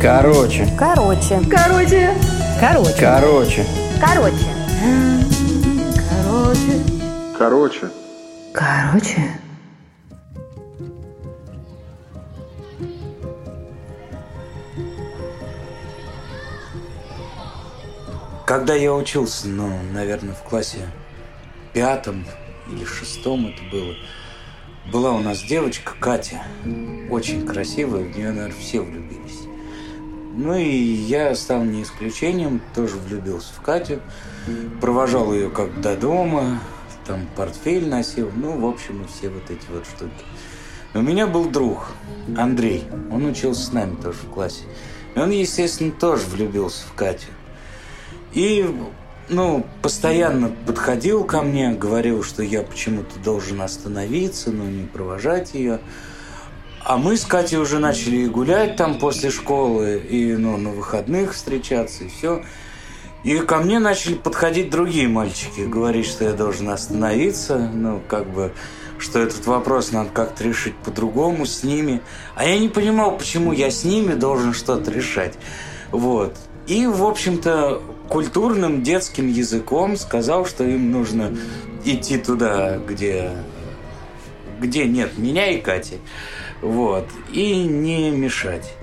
Короче. Короче. Короче. Короче. Короче. Короче. Короче. Короче. Короче. Когда я учился, ну, наверное, в классе пятом или шестом это было, была у нас девочка Катя, очень красивая, в нее, наверное, все влюбились. Ну и я стал не исключением, тоже влюбился в Катю, провожал ее как до дома, там портфель носил, ну, в общем, и все вот эти вот штуки. У меня был друг, Андрей, он учился с нами тоже в классе. И он, естественно, тоже влюбился в Катю. И, ну, постоянно подходил ко мне, говорил, что я почему-то должен остановиться, ну, не провожать ее. А мы с Катей уже начали гулять там после школы, и, ну, на выходных встречаться, и все. И ко мне начали подходить другие мальчики, говорить, что я должен остановиться, ну, как бы, что этот вопрос надо как-то решить по-другому с ними. А я не понимал, почему я с ними должен что-то решать. Вот. И, в общем-то, культурным детским языком сказал, что им нужно идти туда, где, где нет меня и Кати. Вот. И не мешать.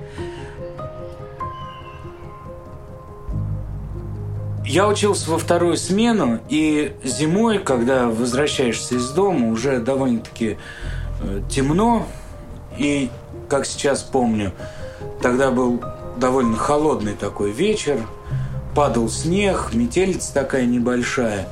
Я учился во вторую смену, и зимой, когда возвращаешься из дома, уже довольно-таки э, темно. И, как сейчас помню, тогда был довольно холодный такой вечер, падал снег, метелица такая небольшая.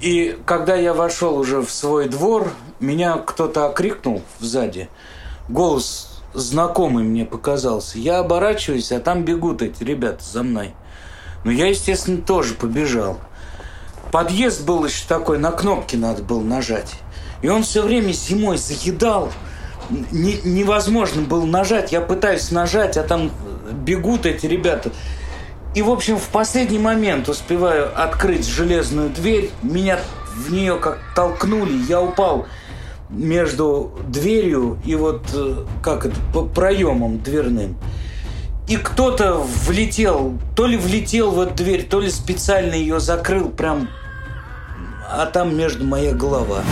И когда я вошел уже в свой двор, меня кто-то окрикнул сзади. Голос знакомый мне показался. Я оборачиваюсь, а там бегут эти ребята за мной. Но я, естественно, тоже побежал. Подъезд был еще такой, на кнопки надо было нажать. И он все время зимой заедал. Не, невозможно было нажать. Я пытаюсь нажать, а там бегут эти ребята. И, в общем, в последний момент успеваю открыть железную дверь. Меня в нее как толкнули. Я упал между дверью и вот э, как это, проемом дверным. И кто-то влетел, то ли влетел в эту дверь, то ли специально ее закрыл прям, а там между моя голова.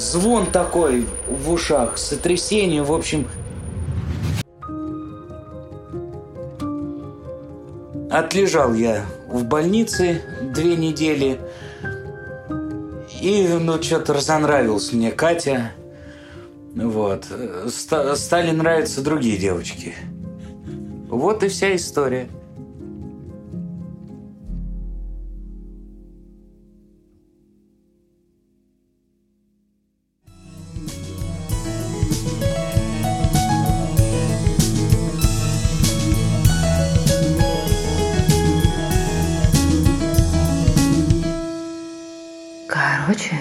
Звон такой в ушах, сотрясение, в общем. Отлежал я в больнице две недели. И, ну, что-то разонравилась мне Катя. Вот. Ст стали нравиться другие девочки. Вот и вся история. Короче.